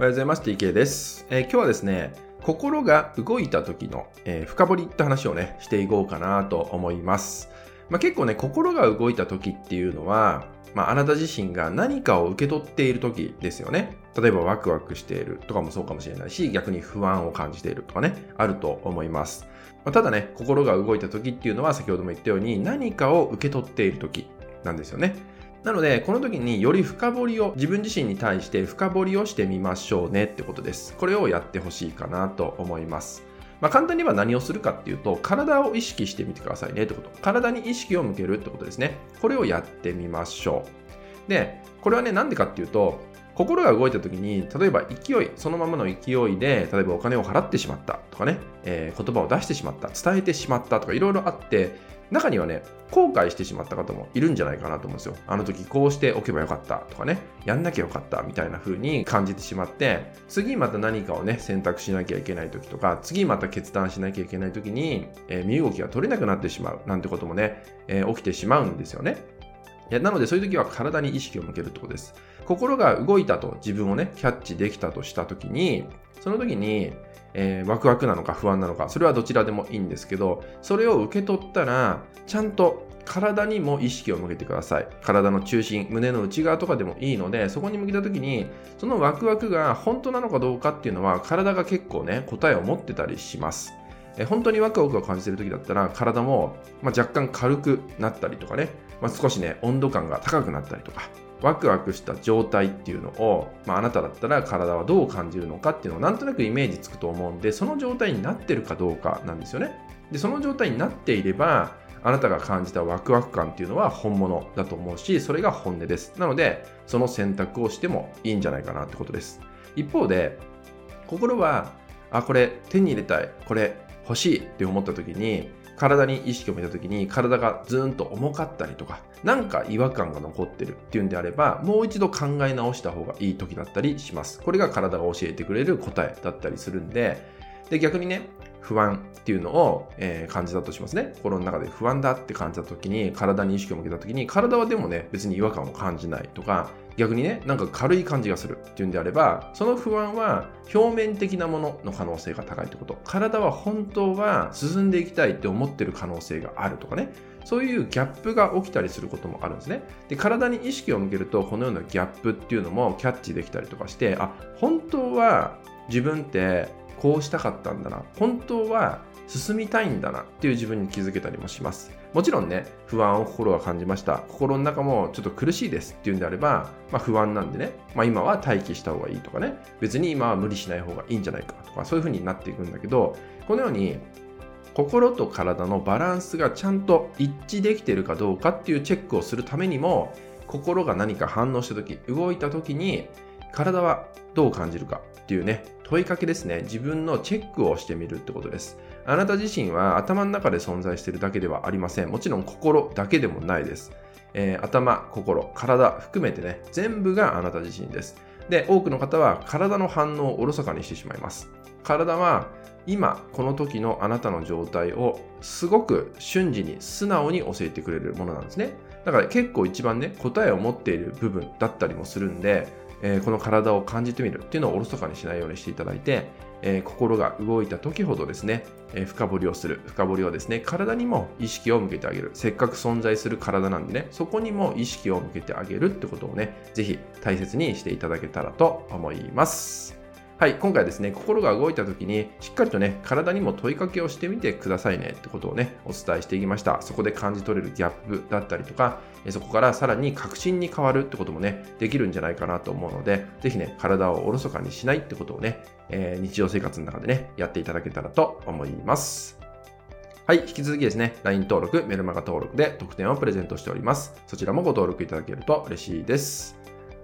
おはようございます。TK です。えー今日はですね、心が動いた時の、えー深掘りって話をね、していこうかなと思います。まあ、結構ね、心が動いた時っていうのは、まあ、あなた自身が何かを受け取っている時ですよね。例えばワクワクしているとかもそうかもしれないし、逆に不安を感じているとかね、あると思います。まあただね、心が動いた時っていうのは先ほども言ったように何かを受け取っている時なんですよね。なので、この時により深掘りを、自分自身に対して深掘りをしてみましょうねってことです。これをやってほしいかなと思います。まあ、簡単に言えば何をするかっていうと、体を意識してみてくださいねってこと。体に意識を向けるってことですね。これをやってみましょう。で、これはね、なんでかっていうと、心が動いた時に、例えば勢い、そのままの勢いで、例えばお金を払ってしまったとかね、えー言葉を出してしまった、伝えてしまったとかいろいろあって、中にはね、後悔してしまった方もいるんじゃないかなと思うんですよ。あの時こうしておけばよかったとかね、やんなきゃよかったみたいな風に感じてしまって、次また何かをね、選択しなきゃいけない時とか、次また決断しなきゃいけない時に、えー身動きが取れなくなってしまうなんてこともね、えー起きてしまうんですよね。いやなのでそういう時は体に意識を向けるってことです。心が動いたと自分をね、キャッチできたとした時に、その時に、えーワクワクなのか不安なのか、それはどちらでもいいんですけど、それを受け取ったら、ちゃんと体にも意識を向けてください。体の中心、胸の内側とかでもいいので、そこに向けた時に、そのワクワクが本当なのかどうかっていうのは、体が結構ね、答えを持ってたりします。え本当にワクワクを感じている時だったら、体も、ま、若干軽くなったりとかね、まあ、少しね、温度感が高くなったりとか、ワクワクした状態っていうのを、まあ、あなただったら体はどう感じるのかっていうのをなんとなくイメージつくと思うんで、その状態になってるかどうかなんですよね。で、その状態になっていれば、あなたが感じたワクワク感っていうのは本物だと思うし、それが本音です。なので、その選択をしてもいいんじゃないかなってことです。一方で、心は、あ、これ手に入れたい、これ欲しいって思った時に、体に意識を向けた時に体がずーんと重かったりとか、なんか違和感が残ってるっていうんであれば、もう一度考え直した方がいい時だったりします。これが体が教えてくれる答えだったりするんで、で、逆にね、不安っていうのを、えー感じたとしますね。心の中で不安だって感じた時に、体に意識を向けた時に、体はでもね、別に違和感を感じないとか、逆にね、なんか軽い感じがするっていうんであれば、その不安は表面的なものの可能性が高いってこと。体は本当は進んでいきたいって思ってる可能性があるとかね。そういうギャップが起きたりすることもあるんですね。で、体に意識を向けると、このようなギャップっていうのもキャッチできたりとかして、あ、本当は自分ってこうしたかったんだな。本当は進みたいんだなっていう自分に気づけたりもします。もちろんね、不安を心は感じました。心の中もちょっと苦しいですっていうんであれば、まあ不安なんでね、まあ今は待機した方がいいとかね、別に今は無理しない方がいいんじゃないかとか、そういう風になっていくんだけど、このように心と体のバランスがちゃんと一致できてるかどうかっていうチェックをするためにも、心が何か反応した時、動いた時に、体はどう感じるかっていうね、問いかけですね。自分のチェックをしてみるってことです。あなた自身は頭の中で存在しているだけではありません。もちろん心だけでもないです。えー頭、心、体含めてね、全部があなた自身です。で、多くの方は体の反応をおろそかにしてしまいます。体は今この時のあなたの状態をすごく瞬時に素直に教えてくれるものなんですね。だから結構一番ね、答えを持っている部分だったりもするんで、えーこの体を感じてみるっていうのをおろそかにしないようにしていただいて、えー心が動いた時ほどですね、えー深掘りをする。深掘りをですね、体にも意識を向けてあげる。せっかく存在する体なんでね、そこにも意識を向けてあげるってことをね、ぜひ大切にしていただけたらと思います。はい、今回ですね、心が動いた時に、しっかりとね、体にも問いかけをしてみてくださいねってことをね、お伝えしていきました。そこで感じ取れるギャップだったりとか、そこからさらに確信に変わるってこともね、できるんじゃないかなと思うので、ぜひね、体をおろそかにしないってことをね、えー日常生活の中でね、やっていただけたらと思います。はい、引き続きですね、LINE 登録、メルマガ登録で特典をプレゼントしております。そちらもご登録いただけると嬉しいです。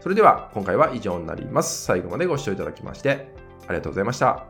それでは今回は以上になります。最後までご視聴いただきましてありがとうございました。